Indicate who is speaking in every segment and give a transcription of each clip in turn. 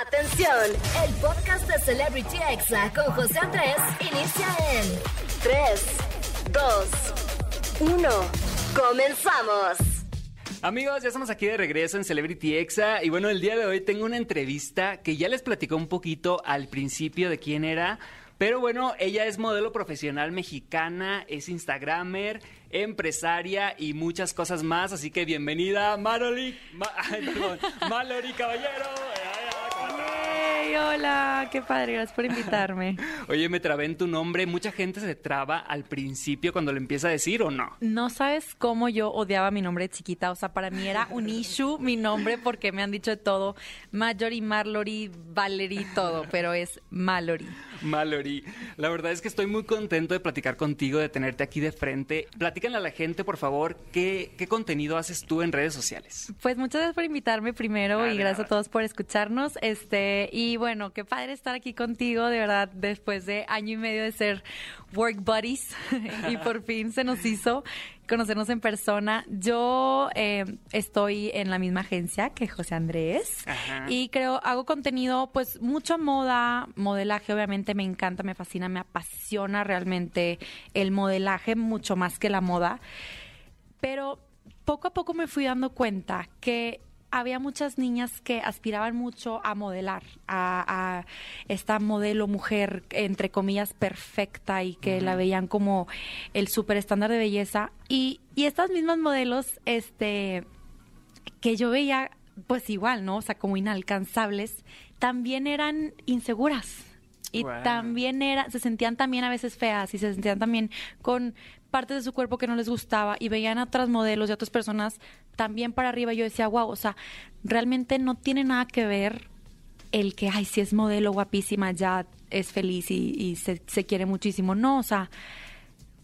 Speaker 1: Atención, el podcast de Celebrity Exa con José Andrés inicia en 3, 2, 1. Comenzamos.
Speaker 2: Amigos, ya estamos aquí de regreso en Celebrity Exa y bueno, el día de hoy tengo una entrevista que ya les platicó un poquito al principio de quién era, pero bueno, ella es modelo profesional mexicana, es instagramer, empresaria y muchas cosas más, así que bienvenida Mallory, Ma- perdón, Mallory Caballero.
Speaker 3: Hola, qué padre, gracias por invitarme.
Speaker 2: Oye, me trabé en tu nombre, mucha gente se traba al principio cuando le empieza a decir o no.
Speaker 3: No sabes cómo yo odiaba mi nombre de chiquita, o sea, para mí era un issue mi nombre porque me han dicho de todo, Marjorie, Marlory, Valerie, todo, pero es Mallory.
Speaker 2: Mallory, la verdad es que estoy muy contento de platicar contigo, de tenerte aquí de frente. Platícanle a la gente, por favor, qué, qué contenido haces tú en redes sociales.
Speaker 3: Pues muchas gracias por invitarme primero y gracias a todos por escucharnos. Este, y bueno, qué padre estar aquí contigo, de verdad, después de año y medio de ser work buddies y por fin se nos hizo conocernos en persona. Yo eh, estoy en la misma agencia que José Andrés
Speaker 2: Ajá.
Speaker 3: y creo, hago contenido, pues mucha moda, modelaje, obviamente me encanta, me fascina, me apasiona realmente el modelaje mucho más que la moda pero poco a poco me fui dando cuenta que había muchas niñas que aspiraban mucho a modelar, a, a esta modelo mujer, entre comillas, perfecta y que la veían como el super estándar de belleza. Y, y estas mismas modelos, este, que yo veía, pues igual, ¿no? O sea, como inalcanzables, también eran inseguras. Y
Speaker 2: Wow.
Speaker 3: también era, se sentían también a veces feas y se sentían también con partes de su cuerpo que no les gustaba y veían a otras modelos y a otras personas también para arriba. Yo decía, wow, o sea, realmente no tiene nada que ver el que, ay, si es modelo guapísima, ya es feliz y, y se, se quiere muchísimo. No, o sea,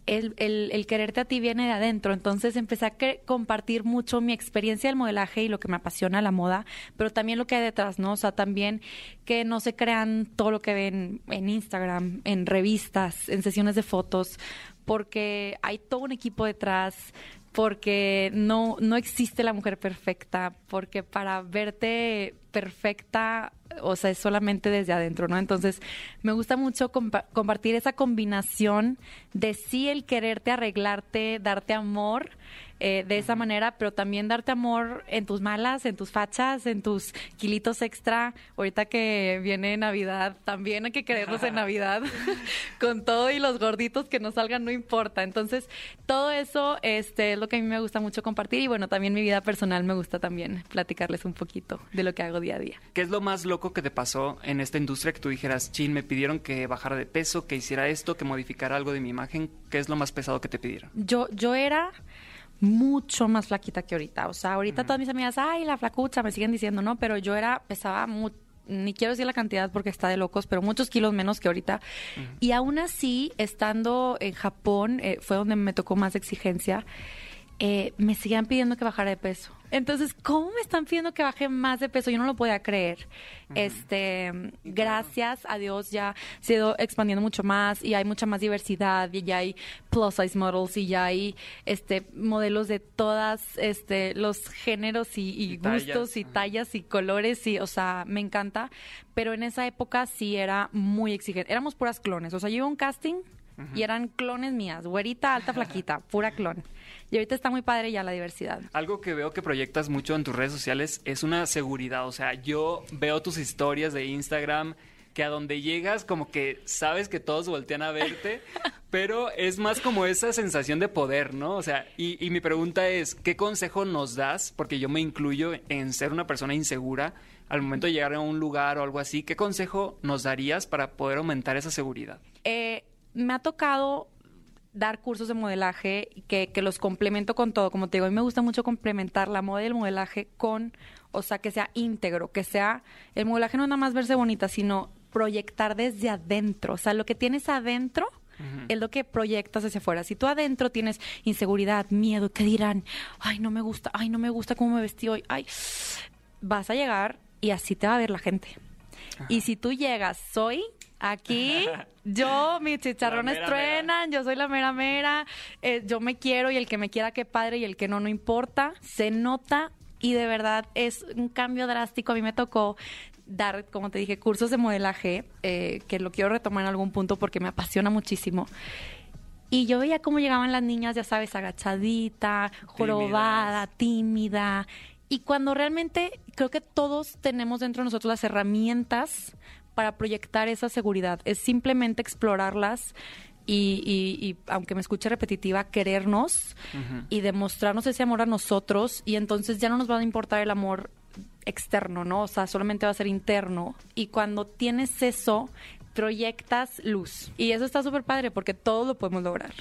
Speaker 3: el, el- el quererte a ti viene de adentro. Entonces empecé a compartir mucho mi experiencia del modelaje y lo que me apasiona la moda, pero también lo que hay detrás, ¿no? O sea, también que no se crean todo lo que ven en Instagram, en revistas, en sesiones de fotos, porque hay todo un equipo detrás, porque no, no existe la mujer perfecta, porque para verte perfecta, o sea, es solamente desde adentro, ¿no? Entonces, me gusta mucho compa- compartir esa combinación de sí el quererte arreglarte, darte amor eh, de esa manera, pero también darte amor en tus malas, en tus fachas, en tus kilitos extra. Ahorita que viene Navidad, también hay que querernos en Navidad, con todo y los gorditos que nos salgan, no importa. Entonces, todo eso este, es lo que a mí me gusta mucho compartir y bueno, también mi vida personal me gusta también platicarles un poquito de lo que hago día a día.
Speaker 2: ¿Qué es lo más loco que te pasó en esta industria que tú dijeras, chin, me pidieron que bajara de peso, que hiciera esto, que modificara algo de mi imagen? ¿Qué es lo más pesado que te pidieron?
Speaker 3: Yo, yo era mucho más flaquita que ahorita. O sea, ahorita todas mis amigas, ay, la flacucha, me siguen diciendo, ¿no? Pero yo era, pesaba mu- ni quiero decir la cantidad porque está de locos, pero muchos kilos menos que ahorita. Y aún así, estando en Japón, eh, fue donde me tocó más exigencia, eh, me seguían pidiendo que bajara de peso. Entonces, ¿cómo me están pidiendo que baje más de peso? Yo no lo podía creer. Este, gracias a Dios ya se ha ido expandiendo mucho más y hay mucha más diversidad y ya hay plus size models y ya hay este modelos de todas este los géneros y, y
Speaker 2: Y tallas.
Speaker 3: gustos y tallas y colores y o sea, me encanta, pero en esa época sí era muy exigente. Éramos puras clones, o sea, yo iba a un casting y eran clones mías, güerita, alta, flaquita, pura clon. Y ahorita está muy padre ya la diversidad.
Speaker 2: Algo que veo que proyectas mucho en tus redes sociales es una seguridad. O sea, yo veo tus historias de Instagram que a donde llegas como que sabes que todos voltean a verte, pero es más como esa sensación de poder, ¿no? O sea, y, y mi pregunta es, ¿qué consejo nos das? Porque yo me incluyo en ser una persona insegura al momento de llegar a un lugar o algo así. ¿Qué consejo nos darías para poder aumentar esa seguridad?
Speaker 3: Eh, me ha tocado dar cursos de modelaje que, que los complemento con todo. Como te digo, a mí me gusta mucho complementar la moda y el modelaje con, o sea, que sea íntegro, que sea, el modelaje no es nada más verse bonita, sino proyectar desde adentro. O sea, lo que tienes adentro es lo que proyectas hacia afuera. Si tú adentro tienes inseguridad, miedo, ¿qué dirán? Ay, no me gusta, ay, no me gusta cómo me vestí hoy, ay, vas a llegar y así te va a ver la gente. Y si tú llegas, soy aquí, yo, mis chicharrones
Speaker 2: mera
Speaker 3: truenan, yo soy la mera mera, eh, yo me quiero y el que me quiera, qué padre, y el que no, no importa. Se nota y de verdad es un cambio drástico. A mí me tocó dar, como te dije, cursos de modelaje, eh, que lo quiero retomar en algún punto porque me apasiona muchísimo. Y yo veía cómo llegaban las niñas, ya sabes, agachadita, jorobada, tímida. Y cuando realmente creo que todos tenemos dentro de nosotros las herramientas para proyectar esa seguridad, es simplemente explorarlas y, y, aunque me escuche repetitiva, querernos y demostrarnos ese amor a nosotros y entonces ya no nos va a importar el amor externo, ¿no? O sea, solamente va a ser interno. Y cuando tienes eso, proyectas luz. Y eso está súper padre porque todo lo podemos lograr.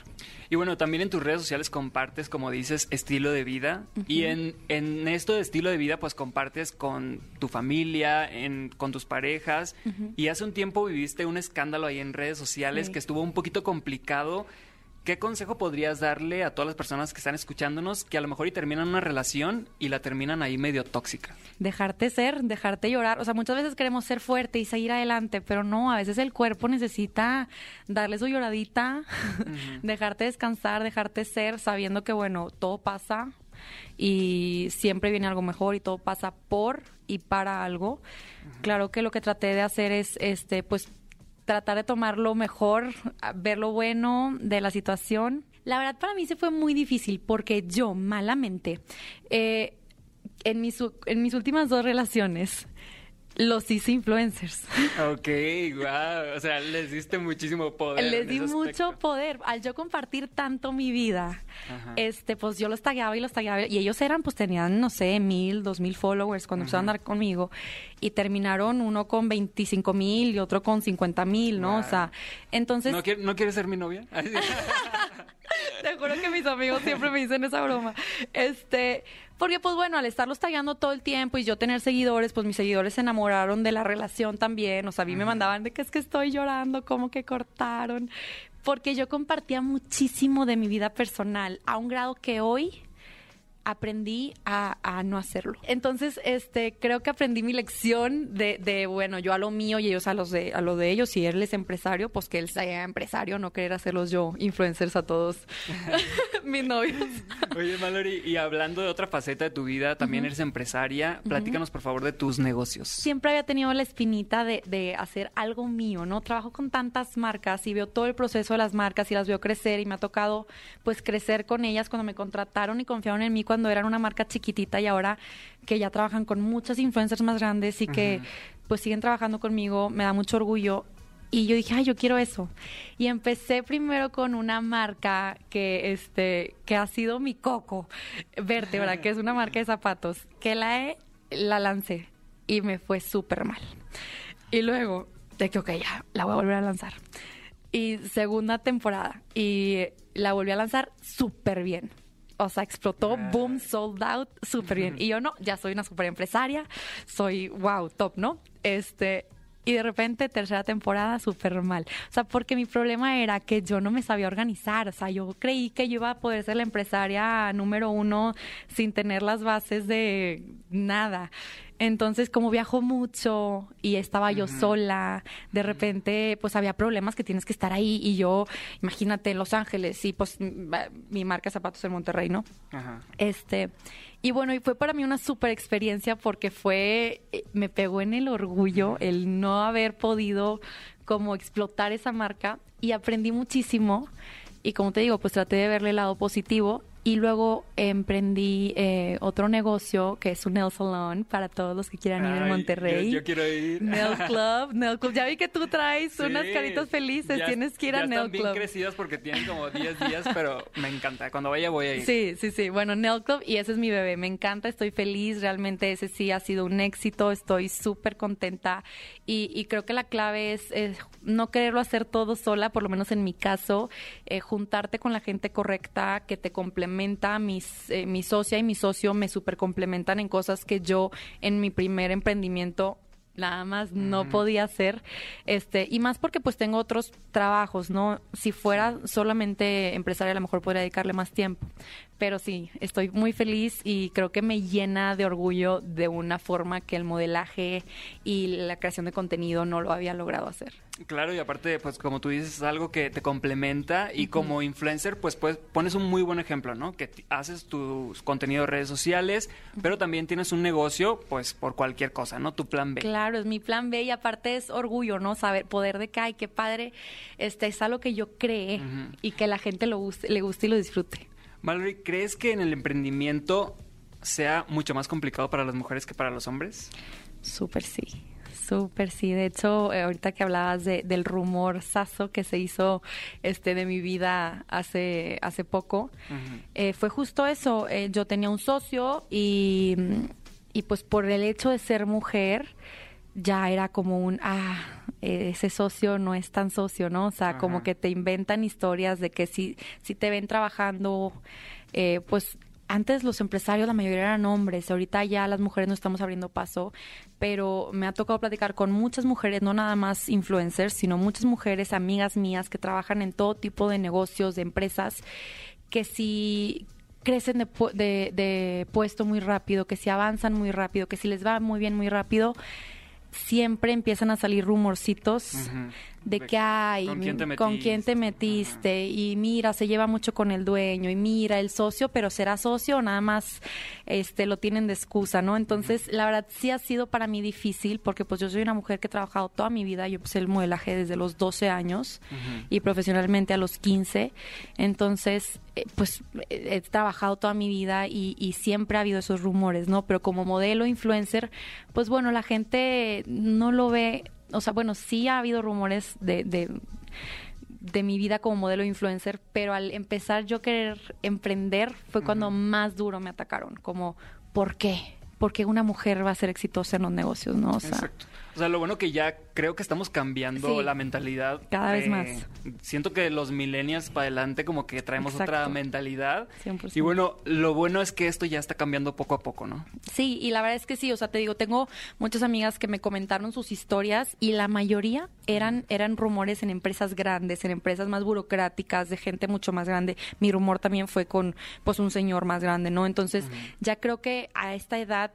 Speaker 2: Y bueno, también en tus redes sociales compartes, como dices, estilo de vida. Y en, en, esto de estilo de vida, pues compartes con tu familia, en, con tus parejas. Y hace un tiempo viviste un escándalo ahí en redes sociales que estuvo un poquito complicado ¿Qué consejo podrías darle a todas las personas que están escuchándonos que a lo mejor y terminan una relación y la terminan ahí medio tóxica?
Speaker 3: Dejarte ser, dejarte llorar. O sea, muchas veces queremos ser fuerte y seguir adelante, pero no, a veces el cuerpo necesita darle su lloradita, dejarte descansar, dejarte ser, sabiendo que, bueno, todo pasa y siempre viene algo mejor y todo pasa por y para algo. Claro que lo que traté de hacer es, este, pues, tratar de tomar lo mejor, ver lo bueno de la situación. La verdad para mí se fue muy difícil porque yo malamente, eh, en, mis, en mis últimas dos relaciones, los hice influencers.
Speaker 2: Ok, wow. O sea, les diste muchísimo poder.
Speaker 3: Les di mucho poder. Al yo compartir tanto mi vida, este, pues yo los tagueaba y los tagueaba. Y ellos eran, pues tenían, no sé, mil, dos mil followers cuando empezaron a andar conmigo. Y terminaron uno con 25 mil y otro con 50 mil, ¿no? O sea, entonces.
Speaker 2: ¿No, quiere, ¿No quieres ser mi novia?
Speaker 3: Te juro que mis amigos siempre me dicen esa broma. Este, porque pues bueno, al estarlos tallando todo el tiempo y yo tener seguidores, pues mis seguidores se enamoraron de la relación también. O sea, a mí me mandaban de que es que estoy llorando, como que cortaron. Porque yo compartía muchísimo de mi vida personal, a un grado que hoy aprendí a, no hacerlo. Entonces, este, creo que aprendí mi lección de, de, bueno, yo a lo mío y ellos a los de, a lo de ellos. Si él es empresario, pues que él sea empresario, no querer hacerlos yo influencers a todos mis novios.
Speaker 2: Oye, Mallory, y hablando de otra faceta de tu vida, también eres empresaria. Platícanos, por favor, de tus negocios.
Speaker 3: Siempre había tenido la espinita de, de hacer algo mío, ¿no? Trabajo con tantas marcas y veo todo el proceso de las marcas y las veo crecer y me ha tocado, pues, crecer con ellas cuando me contrataron y confiaron en mí cuando eran una marca chiquitita y ahora que ya trabajan con muchas influencers más grandes y que pues siguen trabajando conmigo, me da mucho orgullo. Y yo dije, ay, yo quiero eso. Y empecé primero con una marca que, este, que ha sido mi coco, Vértebra, que es una marca de zapatos, que la, he, la lancé y me fue súper mal. Y luego, de que, ok, ya, la voy a volver a lanzar. Y segunda temporada, y la volví a lanzar súper bien o sea, explotó, boom, sold out, súper bien. Y yo no, ya soy una súper empresaria, soy, wow, top, ¿no? Este, y de repente tercera temporada súper mal. O sea, porque mi problema era que yo no me sabía organizar. O sea, yo creí que yo iba a poder ser la empresaria número uno sin tener las bases de nada. Entonces, como viajo mucho y estaba yo sola, de repente, pues había problemas que tienes que estar ahí y yo, imagínate, en Los Ángeles y pues mi marca zapatos en Monterrey, ¿no? Ajá. Este, y bueno, y fue para mí una super experiencia porque fue, eh, me pegó en el orgullo el no haber podido como explotar esa marca y aprendí muchísimo. Y como te digo, pues traté de verle el lado positivo y luego emprendí eh, otro negocio que es un nail salon para todos los que quieran ir en Monterrey.
Speaker 2: Yo, quiero ir.
Speaker 3: Nail Club, Nail Club. Ya vi que tú traes unas caritas felices. Tienes que ir a Nail
Speaker 2: están bien crecidas porque tienen como 10 días, pero me encanta. Cuando vaya voy a ir.
Speaker 3: Sí, sí, sí. Bueno, Nail Club y ese es mi bebé. Me encanta, estoy feliz. Realmente ese sí ha sido un éxito. Estoy súper contenta y, creo que la clave es, no quererlo hacer todo sola, por lo menos en mi caso, eh, juntarte con la gente correcta que te complemente mis, eh, mi socia y mi socio me super complementan en cosas que yo en mi primer emprendimiento nada más no podía hacer, este, y más porque pues tengo otros trabajos, ¿no? Si fuera solamente empresaria a lo mejor podría dedicarle más tiempo, pero sí, estoy muy feliz y creo que me llena de orgullo de una forma que el modelaje y la creación de contenido no lo había logrado hacer.
Speaker 2: Claro, y aparte, pues como tú dices, es algo que te complementa y como influencer, pues, pues pones un muy buen ejemplo, ¿no? Que haces tus contenidos de redes sociales, pero también tienes un negocio, pues por cualquier cosa, ¿no? Tu plan B.
Speaker 3: Claro, es mi plan B y aparte es orgullo, ¿no? Saber, poder de que, ay, qué padre, este es algo que yo creé y que la gente lo guste, le guste y lo disfrute.
Speaker 2: Valerie, ¿crees que en el emprendimiento sea mucho más complicado para las mujeres que para los hombres?
Speaker 3: Súper sí. Súper, sí. De hecho, eh, ahorita que hablabas de, del rumor saso que se hizo este de mi vida hace, hace poco, eh, fue justo eso. Eh, yo tenía un socio y, y pues por el hecho de ser mujer, ya era como un, ah, ese socio no es tan socio, ¿no? O sea, como que te inventan historias de que si, si te ven trabajando, pues antes los empresarios la mayoría eran hombres, ahorita ya las mujeres no estamos abriendo paso, pero me ha tocado platicar con muchas mujeres, no nada más influencers, sino muchas mujeres, amigas mías que trabajan en todo tipo de negocios, de empresas, que si crecen de, de, puesto muy rápido, que si avanzan muy rápido, que si les va muy bien muy rápido, siempre empiezan a salir rumorcitos de que hay, ¿con quién, te metiste? Y mira, se lleva mucho con el dueño, y mira, el socio, pero será socio o nada más este, lo tienen de excusa, ¿no? Entonces, la verdad sí ha sido para mí difícil, porque pues yo soy una mujer que he trabajado toda mi vida, yo empecé el modelaje desde los 12 años y profesionalmente a los 15, entonces, eh, pues he trabajado toda mi vida y, y siempre ha habido esos rumores, ¿no? Pero como modelo influencer, pues bueno, la gente no lo ve o sea, bueno, sí ha habido rumores de, de, de mi vida como modelo influencer, pero al empezar yo querer emprender fue cuando más duro me atacaron, como, ¿por qué? Porque una mujer va a ser exitosa en los negocios, ¿no? O sea,
Speaker 2: Exacto. O sea, lo bueno que ya creo que estamos cambiando la mentalidad.
Speaker 3: Cada vez más.
Speaker 2: Siento que los millennials para adelante como que traemos otra mentalidad. 100%. Y bueno, lo bueno es que esto ya está cambiando poco a poco, ¿no?
Speaker 3: Sí, y la verdad es que sí, o sea, te digo, tengo muchas amigas que me comentaron sus historias y la mayoría eran, eran rumores en empresas grandes, en empresas más burocráticas, de gente mucho más grande. Mi rumor también fue con pues un señor más grande, ¿no? Entonces, ya creo que a esta edad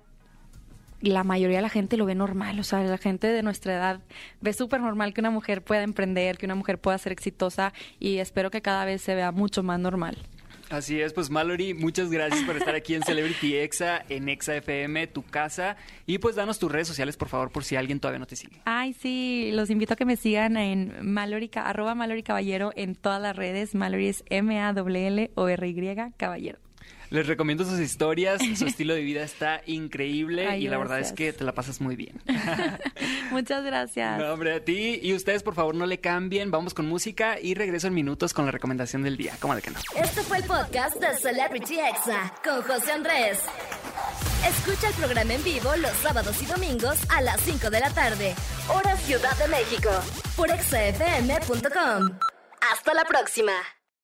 Speaker 3: la mayoría de la gente lo ve normal, o sea, la gente de nuestra edad ve súper normal que una mujer pueda emprender, que una mujer pueda ser exitosa y espero que cada vez se vea mucho más normal.
Speaker 2: Así es, pues Mallory, muchas gracias por estar aquí en Celebrity Exa, en Exa FM, tu casa. Y pues danos tus redes sociales, por favor, por si alguien todavía no te sigue.
Speaker 3: Ay, sí, los invito a que me sigan en Mallory, arroba Mallory Caballero en todas las redes. Mallory es M-A-L-L-O-R-Y Caballero.
Speaker 2: Les recomiendo sus historias, su estilo de vida está increíble y la verdad es que te la pasas muy bien.
Speaker 3: Muchas gracias.
Speaker 2: No, hombre, a ti y ustedes por favor no le cambien, vamos con música y regreso en minutos con la recomendación del día. ¿Cómo de que no?
Speaker 1: Este fue el podcast de Celebrity Exa con José Andrés. Escucha el programa en vivo los sábados y domingos a las 5 de la tarde, hora Ciudad de México, por exafm.com. Hasta la próxima.